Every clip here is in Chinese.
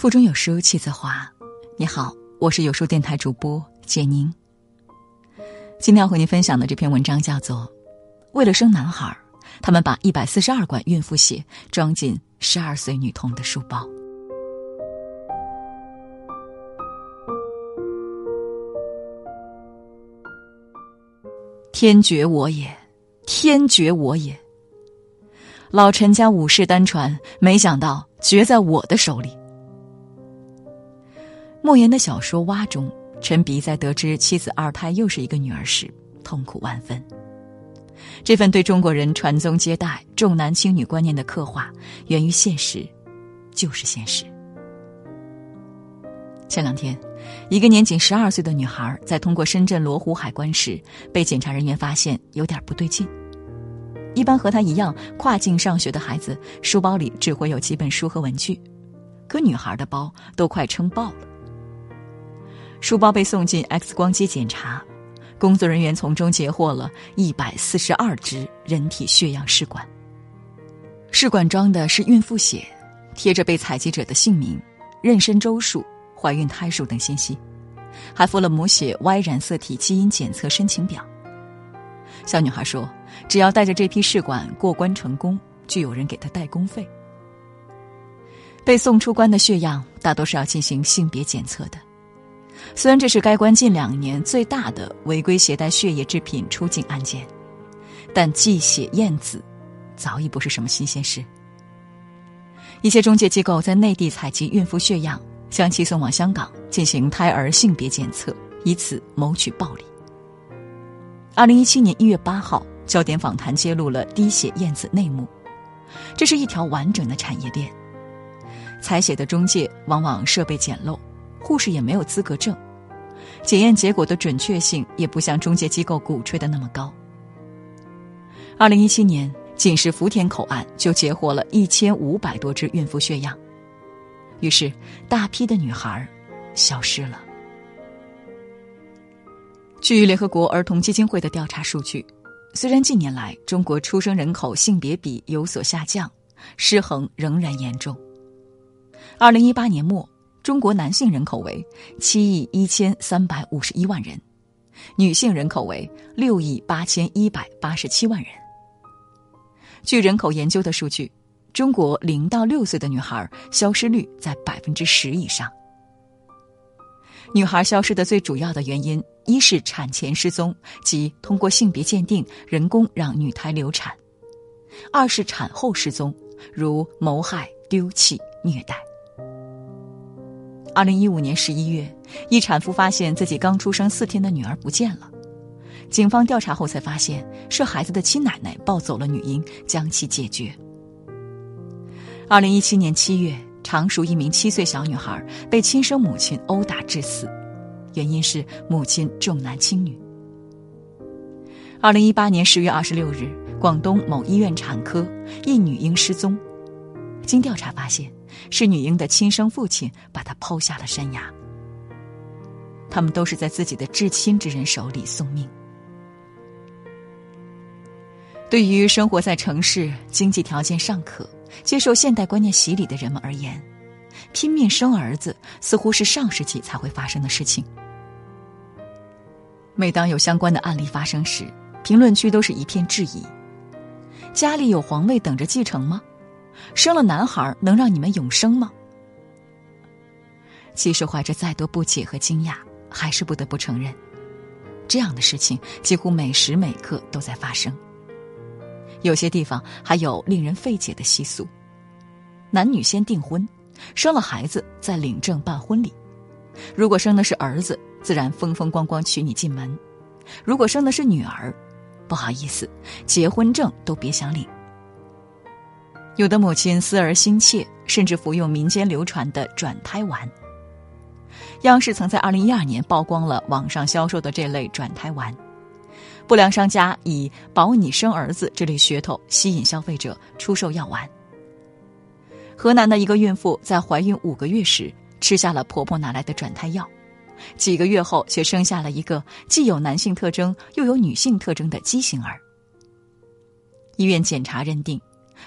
腹中有书气自华。你好，我是有书电台主播简宁。今天要和您分享的这篇文章叫做《为了生男孩，他们把一百四十二管孕妇血装进十二岁女童的书包》。天绝我也，天绝我也。老陈家五世单传，没想到绝在我的手里。莫言的小说《蛙》中，陈鼻在得知妻子二胎又是一个女儿时，痛苦万分。这份对中国人传宗接代、重男轻女观念的刻画，源于现实，就是现实。前两天，一个年仅十二岁的女孩在通过深圳罗湖海关时，被检查人员发现有点不对劲。一般和她一样跨境上学的孩子，书包里只会有几本书和文具，可女孩的包都快撑爆了。书包被送进 X 光机检查，工作人员从中截获了一百四十二支人体血样试管。试管装的是孕妇血，贴着被采集者的姓名、妊娠周数、怀孕胎数等信息，还附了母血 Y 染色体基因检测申请表。小女孩说：“只要带着这批试管过关成功，就有人给她代工费。”被送出关的血样大多是要进行性别检测的。虽然这是该关近两年最大的违规携带血液制品出境案件，但寄血验子早已不是什么新鲜事。一些中介机构在内地采集孕妇血样，将其送往香港进行胎儿性别检测，以此谋取暴利。二零一七年一月八号，焦点访谈揭露了滴血验子内幕，这是一条完整的产业链。采血的中介往往设备简陋。护士也没有资格证，检验结果的准确性也不像中介机构鼓吹的那么高。二零一七年，仅是福田口岸就截获了一千五百多支孕妇血样，于是大批的女孩消失了。据联合国儿童基金会的调查数据，虽然近年来中国出生人口性别比有所下降，失衡仍然严重。二零一八年末。中国男性人口为七亿一千三百五十一万人，女性人口为六亿八千一百八十七万人。据人口研究的数据，中国零到六岁的女孩消失率在百分之十以上。女孩消失的最主要的原因，一是产前失踪，即通过性别鉴定人工让女胎流产；二是产后失踪，如谋害、丢弃、虐待。二零一五年十一月，一产妇发现自己刚出生四天的女儿不见了。警方调查后才发现，是孩子的亲奶奶抱走了女婴，将其解决。二零一七年七月，常熟一名七岁小女孩被亲生母亲殴打致死，原因是母亲重男轻女。二零一八年十月二十六日，广东某医院产科一女婴失踪，经调查发现。是女婴的亲生父亲把她抛下了山崖。他们都是在自己的至亲之人手里送命。对于生活在城市、经济条件尚可、接受现代观念洗礼的人们而言，拼命生儿子似乎是上世纪才会发生的事情。每当有相关的案例发生时，评论区都是一片质疑：家里有皇位等着继承吗？生了男孩能让你们永生吗？即使怀着再多不解和惊讶，还是不得不承认，这样的事情几乎每时每刻都在发生。有些地方还有令人费解的习俗：男女先订婚，生了孩子再领证办婚礼。如果生的是儿子，自然风风光光娶你进门；如果生的是女儿，不好意思，结婚证都别想领。有的母亲思儿心切，甚至服用民间流传的转胎丸。央视曾在二零一二年曝光了网上销售的这类转胎丸，不良商家以“保你生儿子”这类噱头吸引消费者出售药丸。河南的一个孕妇在怀孕五个月时吃下了婆婆拿来的转胎药，几个月后却生下了一个既有男性特征又有女性特征的畸形儿。医院检查认定。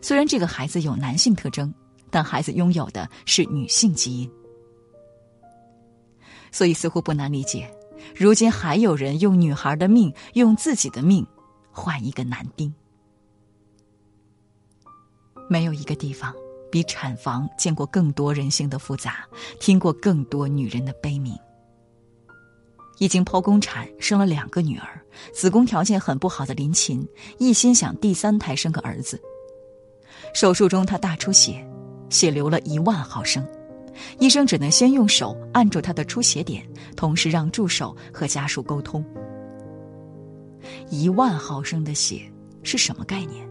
虽然这个孩子有男性特征，但孩子拥有的是女性基因。所以似乎不难理解，如今还有人用女孩的命，用自己的命换一个男丁。没有一个地方比产房见过更多人性的复杂，听过更多女人的悲鸣。已经剖宫产生了两个女儿，子宫条件很不好的林琴一心想第三胎生个儿子。手术中他大出血，血流了一万毫升，医生只能先用手按住他的出血点，同时让助手和家属沟通。一万毫升的血是什么概念？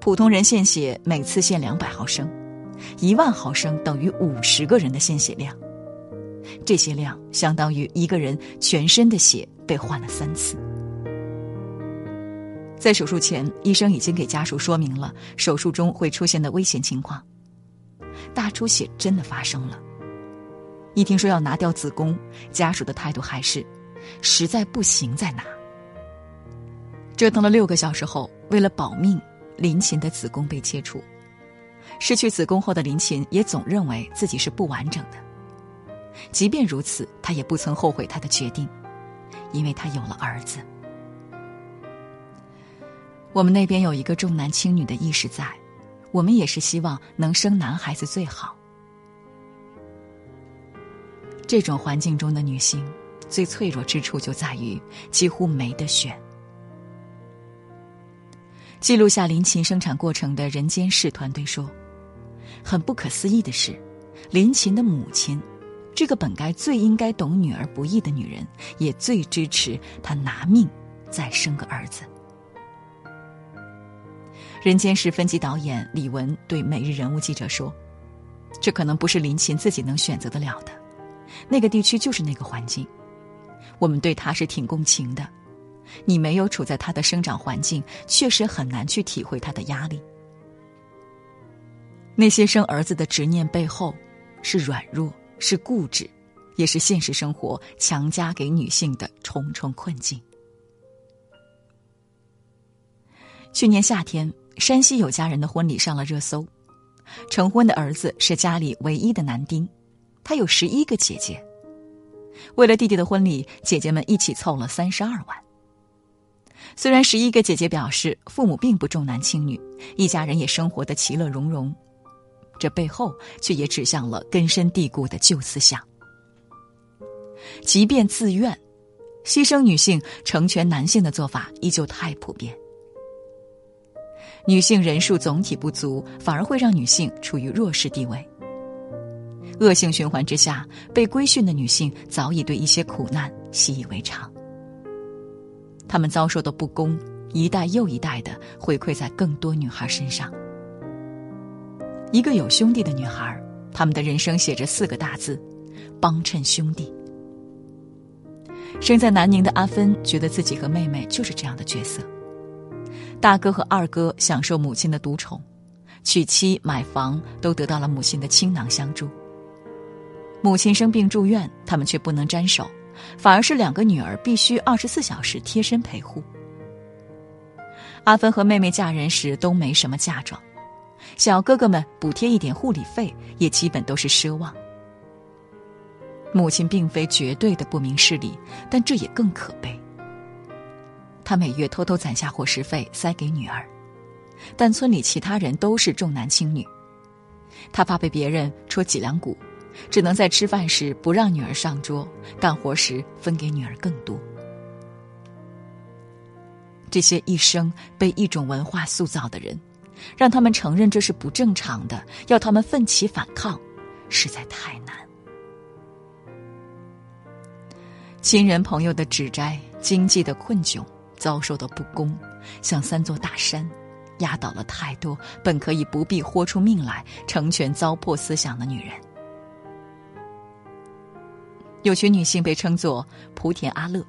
普通人献血每次献两百毫升，一万毫升等于五十个人的献血量。这些量相当于一个人全身的血被换了三次。在手术前，医生已经给家属说明了手术中会出现的危险情况。大出血真的发生了。一听说要拿掉子宫，家属的态度还是实在不行再拿。折腾了六个小时后，为了保命，林琴的子宫被切除。失去子宫后的林琴也总认为自己是不完整的。即便如此，她也不曾后悔她的决定，因为她有了儿子。我们那边有一个重男轻女的意识在，我们也是希望能生男孩子最好。这种环境中的女性，最脆弱之处就在于几乎没得选。记录下林琴生产过程的人间世团队说：“很不可思议的是，林琴的母亲。”这个本该最应该懂女儿不易的女人，也最支持她拿命再生个儿子。人间世分级导演李文对每日人物记者说：“这可能不是林琴自己能选择得了的，那个地区就是那个环境，我们对她是挺共情的。你没有处在她的生长环境，确实很难去体会她的压力。那些生儿子的执念背后，是软弱。”是固执，也是现实生活强加给女性的重重困境。去年夏天，山西有家人的婚礼上了热搜，成婚的儿子是家里唯一的男丁，他有十一个姐姐。为了弟弟的婚礼，姐姐们一起凑了三十二万。虽然十一个姐姐表示父母并不重男轻女，一家人也生活的其乐融融。这背后却也指向了根深蒂固的旧思想。即便自愿，牺牲女性成全男性的做法依旧太普遍。女性人数总体不足，反而会让女性处于弱势地位。恶性循环之下，被规训的女性早已对一些苦难习以为常。她们遭受的不公，一代又一代的回馈在更多女孩身上。一个有兄弟的女孩，他们的人生写着四个大字：帮衬兄弟。生在南宁的阿芬觉得自己和妹妹就是这样的角色。大哥和二哥享受母亲的独宠，娶妻买房都得到了母亲的倾囊相助。母亲生病住院，他们却不能沾手，反而是两个女儿必须二十四小时贴身陪护。阿芬和妹妹嫁人时都没什么嫁妆。小哥哥们补贴一点护理费，也基本都是奢望。母亲并非绝对的不明事理，但这也更可悲。他每月偷偷攒下伙食费塞给女儿，但村里其他人都是重男轻女，他怕被别人戳脊梁骨，只能在吃饭时不让女儿上桌，干活时分给女儿更多。这些一生被一种文化塑造的人。让他们承认这是不正常的，要他们奋起反抗，实在太难。亲人朋友的指摘，经济的困窘，遭受的不公，像三座大山，压倒了太多本可以不必豁出命来成全糟粕思想的女人。有群女性被称作“莆田阿乐”。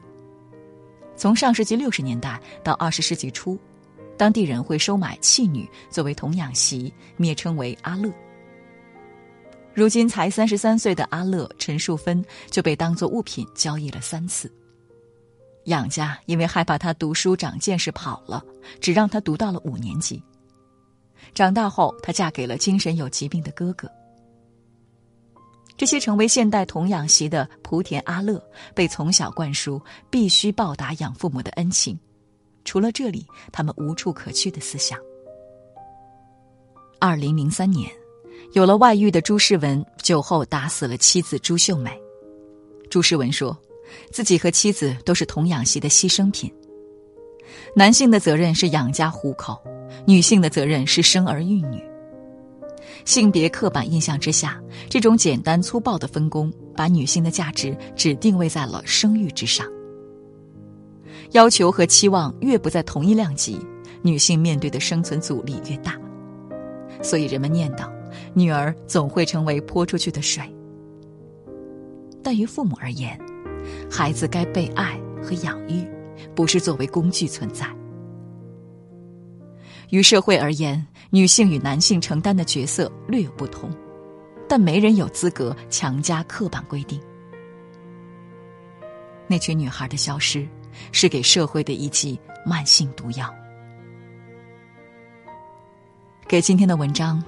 从上世纪六十年代到二十世纪初。当地人会收买弃女作为童养媳，蔑称为阿乐。如今才三十三岁的阿乐陈淑芬就被当作物品交易了三次。养家因为害怕他读书长见识跑了，只让他读到了五年级。长大后，她嫁给了精神有疾病的哥哥。这些成为现代童养媳的莆田阿乐，被从小灌输必须报答养父母的恩情，除了这里，他们无处可去的思想。二零零三年，有了外遇的朱世文酒后打死了妻子朱秀美。朱世文说，自己和妻子都是童养媳的牺牲品。男性的责任是养家糊口，女性的责任是生儿育女。性别刻板印象之下，这种简单粗暴的分工，把女性的价值只定位在了生育之上。要求和期望越不在同一量级，女性面对的生存阻力越大。所以人们念叨，女儿总会成为泼出去的水。但于父母而言，孩子该被爱和养育，不是作为工具存在。于社会而言，女性与男性承担的角色略有不同，但没人有资格强加刻板规定。那群女孩的消失，是给社会的一剂慢性毒药。给今天的文章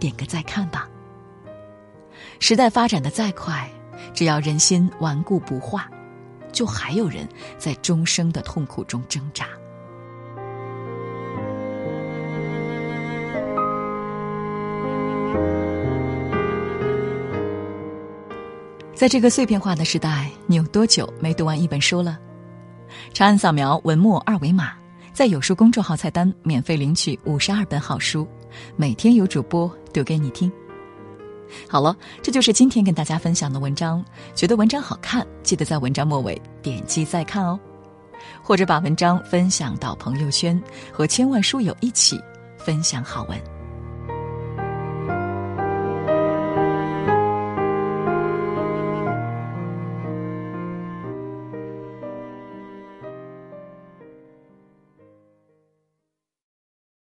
点个再看吧。时代发展的再快，只要人心顽固不化，就还有人在终生的痛苦中挣扎。在这个碎片化的时代，你有多久没读完一本书了？长按扫描文末二维码，在有书公众号菜单免费领取五十二本好书，每天有主播读给你听。好了，这就是今天跟大家分享的文章。觉得文章好看，记得在文章末尾点击再看哦，或者把文章分享到朋友圈，和千万书友一起分享好文。